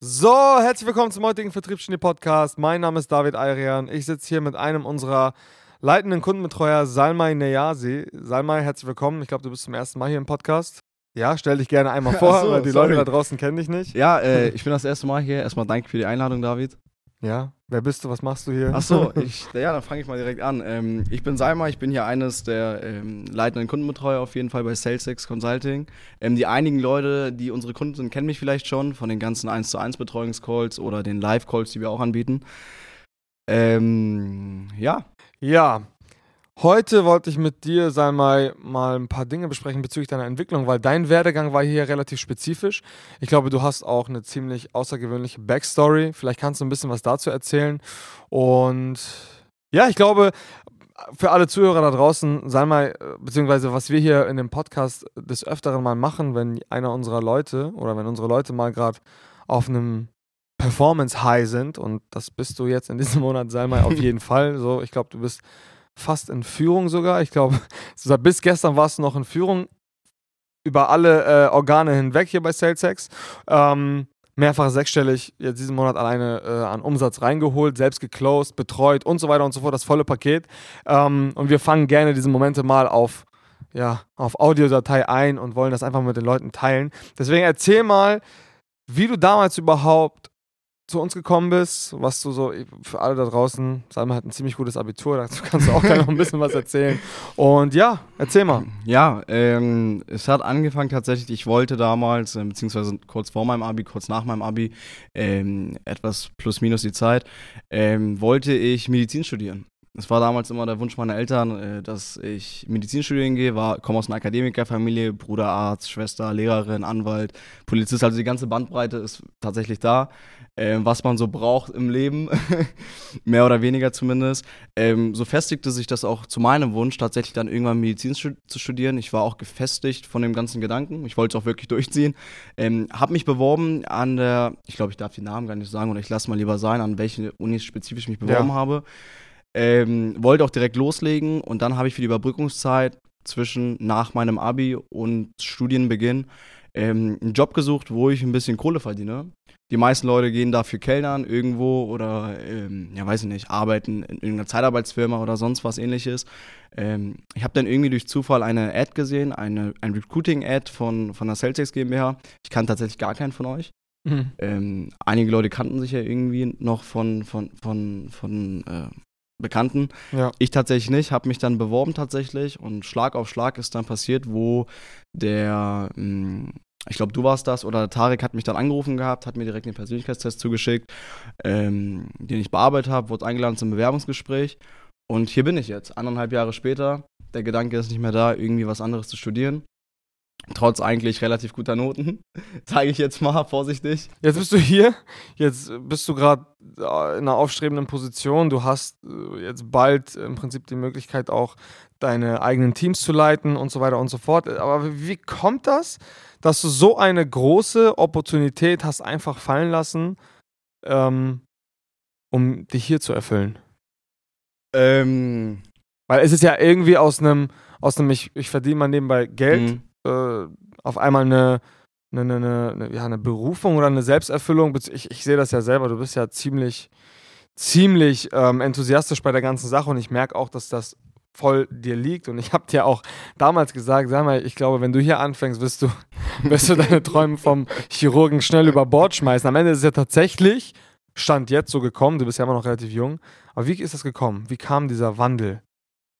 So, herzlich willkommen zum heutigen Vertriebsgenie Podcast. Mein Name ist David Ayrian. Ich sitze hier mit einem unserer leitenden Kundenbetreuer, Salmai Neyasi. Salmai, herzlich willkommen. Ich glaube, du bist zum ersten Mal hier im Podcast. Ja, stell dich gerne einmal vor, so, weil die sorry. Leute da draußen kennen dich nicht. Ja, äh, ich bin das erste Mal hier. Erstmal danke für die Einladung, David. Ja, wer bist du? Was machst du hier? Achso, ich, ja, dann fange ich mal direkt an. Ähm, ich bin Salma, ich bin hier eines der ähm, leitenden Kundenbetreuer auf jeden Fall bei SalesX Consulting. Ähm, die einigen Leute, die unsere Kunden sind, kennen mich vielleicht schon von den ganzen 1 zu 1 Betreuungscalls oder den Live-Calls, die wir auch anbieten. Ähm, ja. Ja, heute wollte ich mit dir, Salmai, mal ein paar Dinge besprechen bezüglich deiner Entwicklung, weil dein Werdegang war hier relativ spezifisch. Ich glaube, du hast auch eine ziemlich außergewöhnliche Backstory. Vielleicht kannst du ein bisschen was dazu erzählen. Und ja, ich glaube, für alle Zuhörer da draußen, Salmai, beziehungsweise was wir hier in dem Podcast des Öfteren mal machen, wenn einer unserer Leute oder wenn unsere Leute mal gerade auf einem Performance High sind und das bist du jetzt in diesem Monat, Salmai, auf jeden Fall. So, ich glaube, du bist fast in Führung sogar. Ich glaube, bis gestern warst du noch in Führung über alle äh, Organe hinweg hier bei SalesX. Ähm, mehrfach sechsstellig jetzt diesen Monat alleine äh, an Umsatz reingeholt, selbst geclosed, betreut und so weiter und so fort, das volle Paket. Ähm, und wir fangen gerne diese Momente mal auf, ja, auf Audiodatei ein und wollen das einfach mit den Leuten teilen. Deswegen erzähl mal, wie du damals überhaupt zu uns gekommen bist, was du so für alle da draußen, Salma hat ein ziemlich gutes Abitur, dazu kannst du auch gleich noch ein bisschen was erzählen. Und ja, erzähl mal. Ja, ähm, es hat angefangen tatsächlich, ich wollte damals, äh, beziehungsweise kurz vor meinem Abi, kurz nach meinem Abi, ähm, etwas plus minus die Zeit, ähm, wollte ich Medizin studieren. Es war damals immer der Wunsch meiner Eltern, äh, dass ich Medizin studieren gehe, war, komme aus einer Akademikerfamilie, Bruder, Arzt, Schwester, Lehrerin, Anwalt, Polizist, also die ganze Bandbreite ist tatsächlich da ähm, was man so braucht im Leben, mehr oder weniger zumindest. Ähm, so festigte sich das auch zu meinem Wunsch, tatsächlich dann irgendwann Medizin zu studieren. Ich war auch gefestigt von dem ganzen Gedanken. Ich wollte es auch wirklich durchziehen. Ähm, habe mich beworben an der, ich glaube, ich darf die Namen gar nicht sagen oder ich lasse mal lieber sein, an welche Unis spezifisch mich beworben ja. habe. Ähm, wollte auch direkt loslegen und dann habe ich für die Überbrückungszeit zwischen nach meinem Abi und Studienbeginn ähm, einen Job gesucht, wo ich ein bisschen Kohle verdiene. Die meisten Leute gehen dafür Kellnern irgendwo oder, ähm, ja, weiß ich nicht, arbeiten in irgendeiner Zeitarbeitsfirma oder sonst was ähnliches. Ähm, ich habe dann irgendwie durch Zufall eine Ad gesehen, eine, ein Recruiting-Ad von, von der Celtics GmbH. Ich kannte tatsächlich gar keinen von euch. Mhm. Ähm, einige Leute kannten sich ja irgendwie noch von, von, von, von äh, Bekannten. Ja. Ich tatsächlich nicht, habe mich dann beworben tatsächlich und Schlag auf Schlag ist dann passiert, wo der, mh, hm, ich glaube, du warst das, oder Tarek hat mich dann angerufen gehabt, hat mir direkt den Persönlichkeitstest zugeschickt, ähm, den ich bearbeitet habe, wurde eingeladen zum Bewerbungsgespräch und hier bin ich jetzt, anderthalb Jahre später. Der Gedanke ist nicht mehr da, irgendwie was anderes zu studieren trotz eigentlich relativ guter Noten, sage ich jetzt mal vorsichtig. Jetzt bist du hier, jetzt bist du gerade in einer aufstrebenden Position, du hast äh, jetzt bald im Prinzip die Möglichkeit auch deine eigenen Teams zu leiten und so weiter und so fort. Aber wie kommt das, dass du so eine große Opportunität hast einfach fallen lassen, ähm, um dich hier zu erfüllen? Ähm, Weil es ist ja irgendwie aus einem, aus einem, ich, ich verdiene mal nebenbei Geld. Mhm äh, auf einmal eine, eine, eine, eine, ja, eine Berufung oder eine Selbsterfüllung. Ich, ich sehe das ja selber, du bist ja ziemlich, ziemlich ähm, enthusiastisch bei der ganzen Sache und ich merke auch, dass das voll dir liegt. Und ich habe dir auch damals gesagt, sag mal, ich glaube, wenn du hier anfängst, wirst du, wirst du deine Träume vom Chirurgen schnell über Bord schmeißen. Am Ende ist es ja tatsächlich, Stand jetzt so gekommen, du bist ja immer noch relativ jung. Aber wie ist das gekommen? Wie kam dieser Wandel?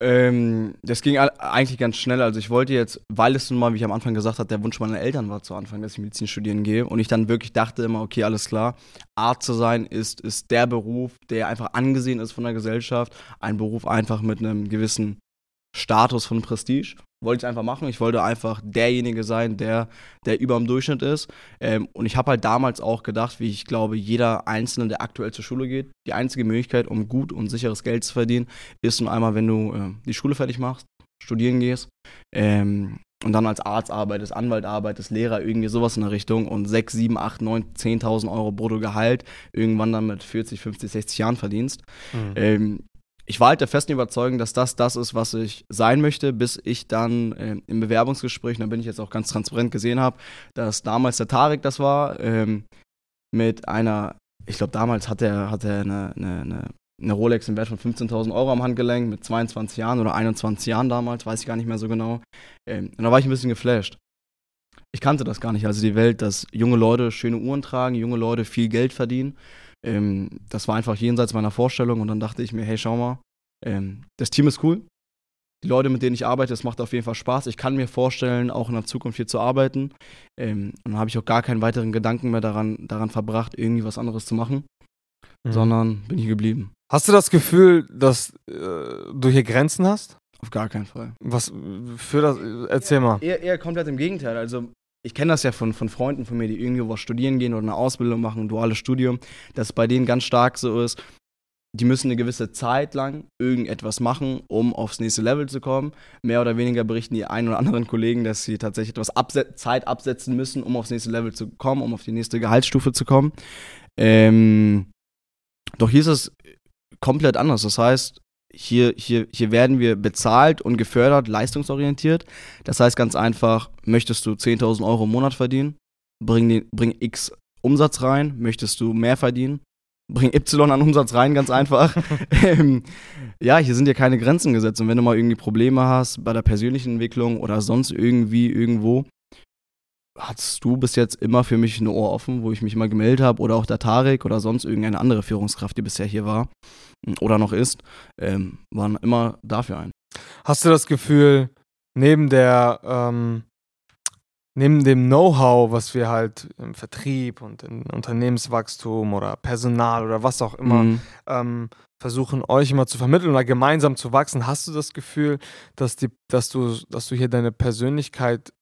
Ähm, das ging eigentlich ganz schnell. Also ich wollte jetzt, weil es nun mal, wie ich am Anfang gesagt habe, der Wunsch meiner Eltern war zu Anfang, dass ich Medizin studieren gehe. Und ich dann wirklich dachte immer, okay, alles klar, Arzt zu sein ist, ist der Beruf, der einfach angesehen ist von der Gesellschaft. Ein Beruf einfach mit einem gewissen Status von Prestige wollte ich einfach machen. Ich wollte einfach derjenige sein, der, der über dem Durchschnitt ist. Ähm, und ich habe halt damals auch gedacht, wie ich glaube, jeder Einzelne, der aktuell zur Schule geht, die einzige Möglichkeit, um gut und sicheres Geld zu verdienen, ist nun einmal, wenn du äh, die Schule fertig machst, studieren gehst ähm, und dann als Arzt arbeitest, Anwalt arbeitest, Lehrer, irgendwie sowas in der Richtung und 6, 7, 8, 9, 10.000 Euro Bruttogehalt irgendwann dann mit 40, 50, 60 Jahren verdienst. Mhm. Ähm, ich war halt der festen Überzeugung, dass das das ist, was ich sein möchte, bis ich dann äh, im Bewerbungsgespräch, da bin ich jetzt auch ganz transparent gesehen habe, dass damals der Tarek das war, ähm, mit einer, ich glaube damals hat er, hat eine, eine, eine, eine Rolex im Wert von 15.000 Euro am Handgelenk mit 22 Jahren oder 21 Jahren damals, weiß ich gar nicht mehr so genau. Ähm, und da war ich ein bisschen geflasht. Ich kannte das gar nicht, also die Welt, dass junge Leute schöne Uhren tragen, junge Leute viel Geld verdienen. Ähm, das war einfach jenseits meiner Vorstellung und dann dachte ich mir, hey, schau mal, ähm, das Team ist cool, die Leute, mit denen ich arbeite, es macht auf jeden Fall Spaß. Ich kann mir vorstellen, auch in der Zukunft hier zu arbeiten. Ähm, und dann habe ich auch gar keinen weiteren Gedanken mehr daran, daran verbracht, irgendwie was anderes zu machen, mhm. sondern bin hier geblieben. Hast du das Gefühl, dass äh, du hier Grenzen hast? Auf gar keinen Fall. Was für das? Erzähl mal. Eher, eher komplett im Gegenteil. Also ich kenne das ja von, von Freunden von mir, die irgendwo was studieren gehen oder eine Ausbildung machen, ein duales Studium, dass es bei denen ganz stark so ist, die müssen eine gewisse Zeit lang irgendetwas machen, um aufs nächste Level zu kommen. Mehr oder weniger berichten die einen oder anderen Kollegen, dass sie tatsächlich etwas abse Zeit absetzen müssen, um aufs nächste Level zu kommen, um auf die nächste Gehaltsstufe zu kommen. Ähm, doch hier ist es komplett anders. Das heißt, hier, hier, hier werden wir bezahlt und gefördert, leistungsorientiert. Das heißt ganz einfach, möchtest du 10.000 Euro im Monat verdienen, bring, den, bring X Umsatz rein. Möchtest du mehr verdienen, bring Y an Umsatz rein, ganz einfach. ähm, ja, hier sind ja keine Grenzen gesetzt. Und wenn du mal irgendwie Probleme hast bei der persönlichen Entwicklung oder sonst irgendwie irgendwo, hattest du bis jetzt immer für mich ein Ohr offen, wo ich mich immer gemeldet habe oder auch der Tarek oder sonst irgendeine andere Führungskraft, die bisher hier war oder noch ist, ähm, waren immer dafür ein. Hast du das Gefühl, neben der ähm, neben dem Know-how, was wir halt im Vertrieb und in Unternehmenswachstum oder Personal oder was auch immer mhm. ähm, versuchen, euch immer zu vermitteln oder gemeinsam zu wachsen, hast du das Gefühl, dass, die, dass, du, dass du hier deine Persönlichkeit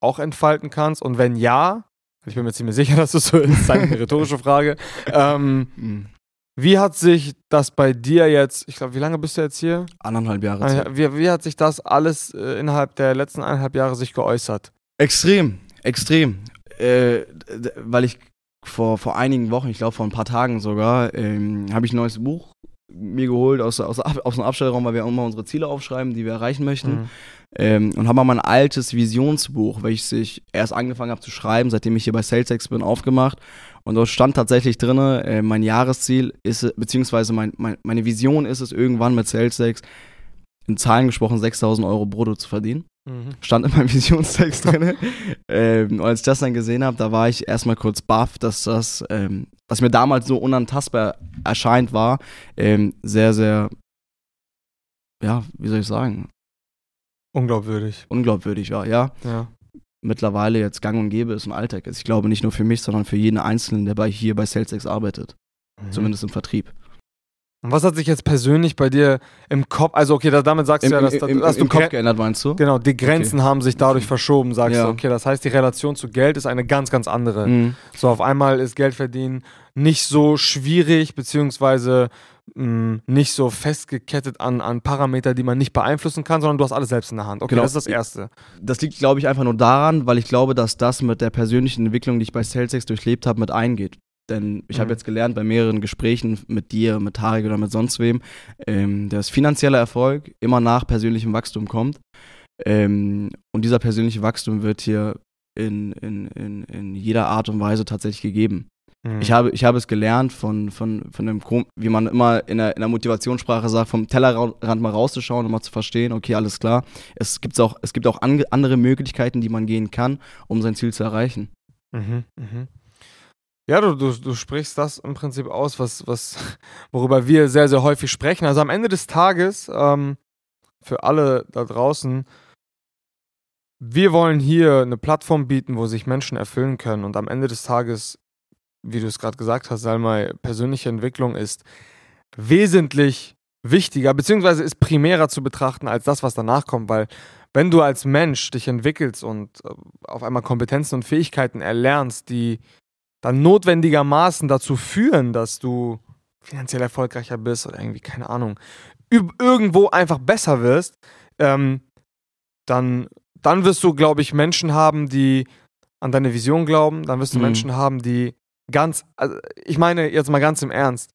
auch entfalten kannst? Und wenn ja, ich bin mir ziemlich sicher, dass das so ist, eine rhetorische Frage. Ähm, mhm. Wie hat sich das bei dir jetzt, ich glaube, wie lange bist du jetzt hier? Anderthalb Jahre. Wie, wie hat sich das alles äh, innerhalb der letzten eineinhalb Jahre sich geäußert? Extrem, extrem. Äh, weil ich vor, vor einigen Wochen, ich glaube vor ein paar Tagen sogar, ähm, habe ich ein neues Buch mir geholt aus, aus, aus dem Abstellraum, weil wir immer unsere Ziele aufschreiben, die wir erreichen möchten. Mhm. Ähm, und habe mal mein altes Visionsbuch, welches ich erst angefangen habe zu schreiben, seitdem ich hier bei SalesX bin, aufgemacht. Und dort stand tatsächlich drin, äh, mein Jahresziel ist, beziehungsweise mein, mein, meine Vision ist es, irgendwann mit SalesX in Zahlen gesprochen 6000 Euro brutto zu verdienen. Mhm. Stand in meinem Visionstext drin. ähm, und als ich das dann gesehen habe, da war ich erstmal kurz baff, dass das, ähm, was mir damals so unantastbar erscheint war, ähm, sehr, sehr, ja, wie soll ich sagen? Unglaubwürdig. Unglaubwürdig war, ja. ja. Mittlerweile jetzt gang und gäbe ist ein Alltag ist. Ich glaube nicht nur für mich, sondern für jeden Einzelnen, der bei, hier bei SalesX arbeitet. Mhm. Zumindest im Vertrieb. Und was hat sich jetzt persönlich bei dir im Kopf, also okay, da, damit sagst Im, du ja, dass, im, dass im, im Kopf geändert, meinst du? Genau, die Grenzen okay. haben sich dadurch verschoben, sagst ja. du. Okay, das heißt, die Relation zu Geld ist eine ganz, ganz andere. Mhm. So, auf einmal ist Geld verdienen nicht so schwierig, beziehungsweise mh, mm, nicht so festgekettet an, an Parameter, die man nicht beeinflussen kann, sondern du hast alles selbst in der Hand. Okay, genau. das ist das Erste. Das liegt, glaube ich, einfach nur daran, weil ich glaube, dass das mit der persönlichen Entwicklung, die ich bei SalesX durchlebt habe, mit eingeht. Denn ich mhm. habe jetzt gelernt bei mehreren Gesprächen mit dir, mit Tarek oder mit sonst wem, ähm, dass finanzieller Erfolg immer nach persönlichem Wachstum kommt. Ähm, und dieser persönliche Wachstum wird hier in, in, in, in jeder Art und Weise tatsächlich gegeben. Mhm. Ich, habe, ich habe es gelernt von, von, von dem, wie man immer in der, in der Motivationssprache sagt, vom Tellerrand mal rauszuschauen und mal zu verstehen, okay, alles klar. Es, gibt's auch, es gibt auch andere Möglichkeiten, die man gehen kann, um sein Ziel zu erreichen. Mhm, mhm. Ja, du, du, du sprichst das im Prinzip aus, was, was, worüber wir sehr, sehr häufig sprechen. Also am Ende des Tages, ähm, für alle da draußen, wir wollen hier eine Plattform bieten, wo sich Menschen erfüllen können. Und am Ende des Tages, wie du es gerade gesagt hast, Salmai, persönliche Entwicklung ist wesentlich wichtiger, beziehungsweise ist primärer zu betrachten als das, was danach kommt, weil wenn du als Mensch dich entwickelst und äh, auf einmal Kompetenzen und Fähigkeiten erlernst, die dann notwendigermaßen dazu führen, dass du finanziell erfolgreicher bist oder irgendwie, keine Ahnung, irgendwo einfach besser wirst, ähm, dann, dann wirst du, glaube ich, Menschen haben, die an deine Vision glauben, dann wirst du mhm. Menschen haben, die ganz, also ich meine jetzt mal ganz im Ernst,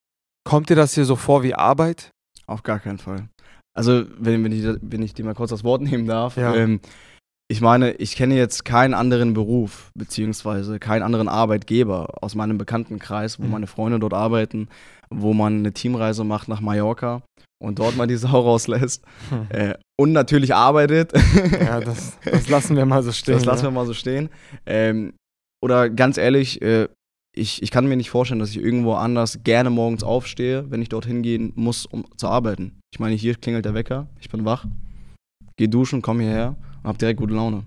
kommt dir das hier so vor wie Arbeit? Auf gar keinen Fall. Also, wenn, wenn, ich, wenn ich dir mal kurz das Wort nehmen darf, ja. ähm, ich meine, ich kenne jetzt keinen anderen Beruf, beziehungsweise keinen anderen Arbeitgeber aus meinem Bekanntenkreis, wo Mhm. meine Freunde dort arbeiten, wo man eine Teamreise macht nach Mallorca und dort mal die Sau rauslässt Hm. äh, und natürlich arbeitet. Ja, das, das lassen wir mal so stehen. das lassen wir mal so stehen. Ähm, oder ganz ehrlich, äh, ich, ich kann mir nicht vorstellen, dass ich irgendwo anders gerne morgens aufstehe, wenn ich dorthin gehen muss, um zu arbeiten. Ich meine, hier klingelt der Wecker, ich bin wach, geh duschen, komm hierher und hab direkt gute Laune.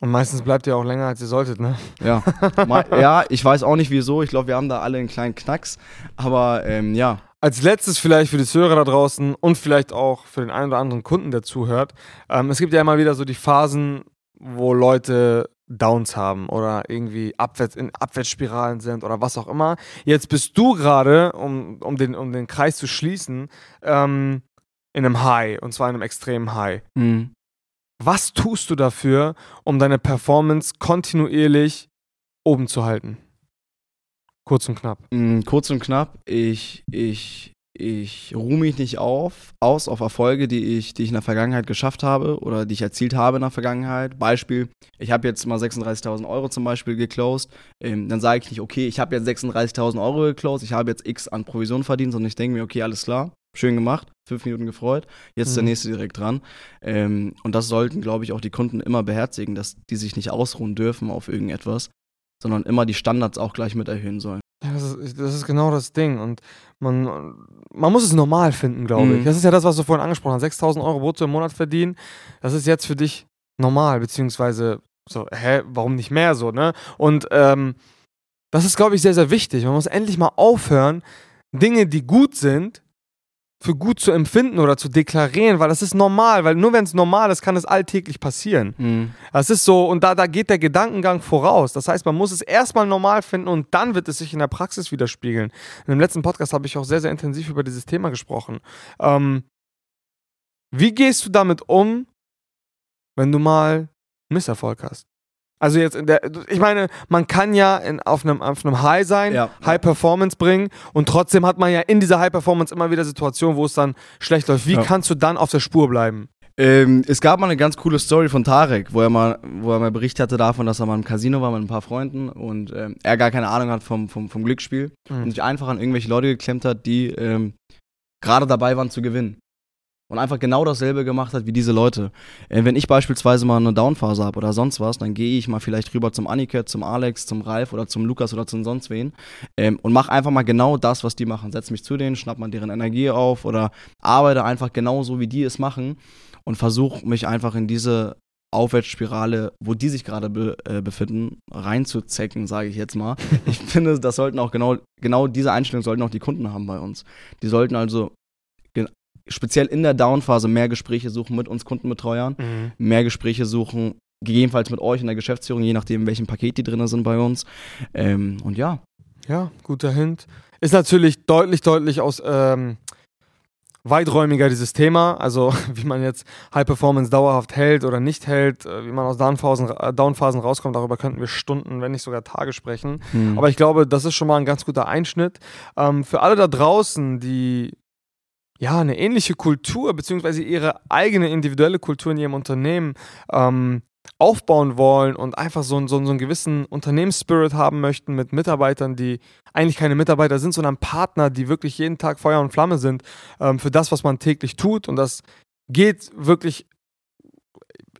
Und meistens bleibt ihr auch länger, als ihr solltet, ne? Ja, ja ich weiß auch nicht wieso. Ich glaube, wir haben da alle einen kleinen Knacks. Aber ähm, ja, Als letztes vielleicht für die Zuhörer da draußen und vielleicht auch für den einen oder anderen Kunden, der zuhört. Ähm, es gibt ja immer wieder so die Phasen, wo Leute Downs haben oder irgendwie abwärts, in Abwärtsspiralen sind oder was auch immer. Jetzt bist du gerade, um, um, den, um den Kreis zu schließen, ähm, in einem High und zwar in einem extremen High. mhm. Was tust du dafür, um deine Performance kontinuierlich oben zu halten? Kurz und knapp. Mm, kurz und knapp, ich, ich, ich ruhe mich nicht auf, aus auf Erfolge, die ich, die ich in der Vergangenheit geschafft habe oder die ich erzielt habe in der Vergangenheit. Beispiel, ich habe jetzt mal 36.000 Euro zum Beispiel geclosed. Ähm, dann sage ich nicht, okay, ich habe jetzt 36.000 Euro geclosed, ich habe jetzt X an Provision verdient, sondern ich denke mir, okay, alles klar, schön gemacht, fünf Minuten gefreut, jetzt ist der Mhm. nächste direkt dran. Ähm, und das sollten, glaube ich, auch die Kunden immer beherzigen, dass die sich nicht ausruhen dürfen auf irgendetwas, sondern immer die Standards auch gleich mit erhöhen sollen. Das ist, genau das Ding. Und man, man muss es normal finden, glaube ich. Mhm. Das ist ja das, was du vorhin angesprochen hast. 6000 Euro brutto im Monat verdienen, das ist jetzt für dich normal, beziehungsweise so, hä, warum nicht mehr so, ne? Und ähm, das ist, glaube ich, sehr, sehr wichtig. Man muss endlich mal aufhören, Dinge, die gut sind, für gut zu empfinden oder zu deklarieren, weil das ist normal, weil nur wenn es normal ist, kann es alltäglich passieren. Mhm. Das ist so, und da, da geht der Gedankengang voraus. Das heißt, man muss es erstmal normal finden und dann wird es sich in der Praxis widerspiegeln. In dem letzten Podcast habe ich auch sehr, sehr intensiv über dieses Thema gesprochen. Ähm, wie gehst du damit um, wenn du mal Misserfolg hast? Also jetzt in der, ich meine, man kann ja in, auf, einem, auf einem High sein, Ja. High Performance bringen und trotzdem hat man ja in dieser High Performance immer wieder Situationen, wo es dann schlecht läuft. Wie Ja. kannst du dann auf der Spur bleiben? Ähm, es gab mal eine ganz coole Story von Tarek, wo er mal, wo er mal Bericht hatte davon, dass er mal im Casino war mit ein paar Freunden und ähm, er gar keine Ahnung hat vom, vom, vom Glücksspiel Mhm. und sich einfach an irgendwelche Leute geklemmt hat, die ähm, gerade dabei waren zu gewinnen. Und einfach genau dasselbe gemacht hat wie diese Leute. Äh, wenn ich beispielsweise mal eine Downphase habe oder sonst was, dann gehe ich mal vielleicht rüber zum Aniket, zum Alex, zum Ralf oder zum Lukas oder zum sonst wen ähm, und mache einfach mal genau das, was die machen. Setz mich zu denen, schnapp mal deren Energie auf oder arbeite einfach genauso, wie die es machen und versuche mich einfach in diese Aufwärtsspirale, wo die sich gerade be äh, befinden, reinzuzecken, sage ich jetzt mal. Ich finde, das sollten auch genau, genau diese Einstellung sollten auch die Kunden haben bei uns. Die sollten also speziell in der Downphase mehr Gespräche suchen mit uns Kundenbetreuern, Mhm. mehr Gespräche suchen, gegebenenfalls mit euch in der Geschäftsführung, je nachdem, in welchem Paket die drin sind bei uns. Ähm, und ja, Ja, guter Hint. Ist natürlich deutlich, deutlich aus ähm, weiträumiger dieses Thema. Also wie man jetzt High Performance dauerhaft hält oder nicht hält, äh, wie man aus Downphasen, äh, Downphasen rauskommt, darüber könnten wir Stunden, wenn nicht sogar Tage sprechen. hm. Aber ich glaube, das ist schon mal ein ganz guter Einschnitt. Ähm, für alle da draußen, die ja eine ähnliche Kultur beziehungsweise ihre eigene individuelle Kultur in ihrem Unternehmen ähm, aufbauen wollen und einfach so, einen- so, so einen gewissen Unternehmensspirit haben möchten mit Mitarbeitern, die eigentlich keine Mitarbeiter sind, sondern Partner, die wirklich jeden Tag Feuer und Flamme sind ähm, für das, was man täglich tut. Und das geht wirklich,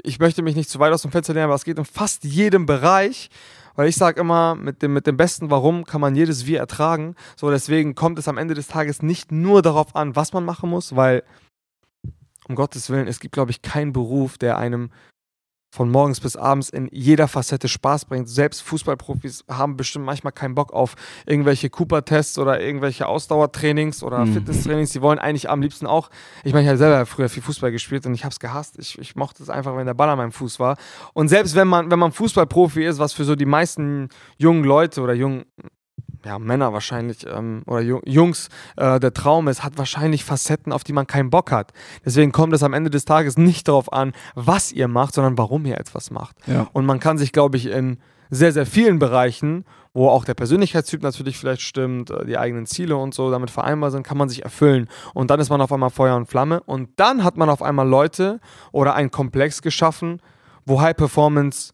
ich möchte mich nicht zu weit aus dem Fenster lehnen, aber es geht in fast jedem Bereich. Weil ich sage immer, mit dem, mit dem besten Warum kann man jedes Wie ertragen. So, deswegen kommt es am Ende des Tages nicht nur darauf an, was man machen muss, weil, um Gottes Willen, es gibt, glaube ich, keinen Beruf, der einem von morgens bis abends in jeder Facette Spaß bringt. Selbst Fußballprofis haben bestimmt manchmal keinen Bock auf irgendwelche Cooper-Tests oder irgendwelche Ausdauertrainings oder Mhm. Fitnesstrainings. Die wollen eigentlich am liebsten auch, ich meine, ich habe selber früher viel Fußball gespielt und ich habe es gehasst. Ich, ich mochte es einfach, wenn der Ball an meinem Fuß war. Und selbst wenn man, wenn man Fußballprofi ist, was für so die meisten jungen Leute oder jungen ja, Männer wahrscheinlich ähm, oder Ju- Jungs äh, der Traum ist, hat wahrscheinlich Facetten, auf die man keinen Bock hat. Deswegen kommt es am Ende des Tages nicht darauf an, was ihr macht, sondern warum ihr etwas macht. ja. Und man kann sich, glaube ich, in sehr, sehr vielen Bereichen, wo auch der Persönlichkeitstyp natürlich vielleicht stimmt, äh, die eigenen Ziele und so damit vereinbar sind, kann man sich erfüllen. Und dann ist man auf einmal Feuer und Flamme. Und dann hat man auf einmal Leute oder einen Komplex geschaffen, wo High Performance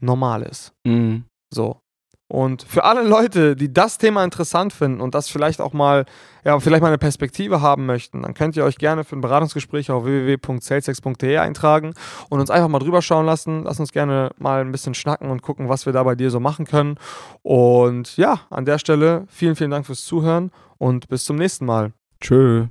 normal ist. Mhm. So. Und für alle Leute, die das Thema interessant finden und das vielleicht auch mal, ja, vielleicht mal eine Perspektive haben möchten, dann könnt ihr euch gerne für ein Beratungsgespräch auf www.salesex.de eintragen und uns einfach mal drüber schauen lassen. Lass uns gerne mal ein bisschen schnacken und gucken, was wir da bei dir so machen können. Und ja, an der Stelle vielen, vielen Dank fürs Zuhören und bis zum nächsten Mal. Tschö.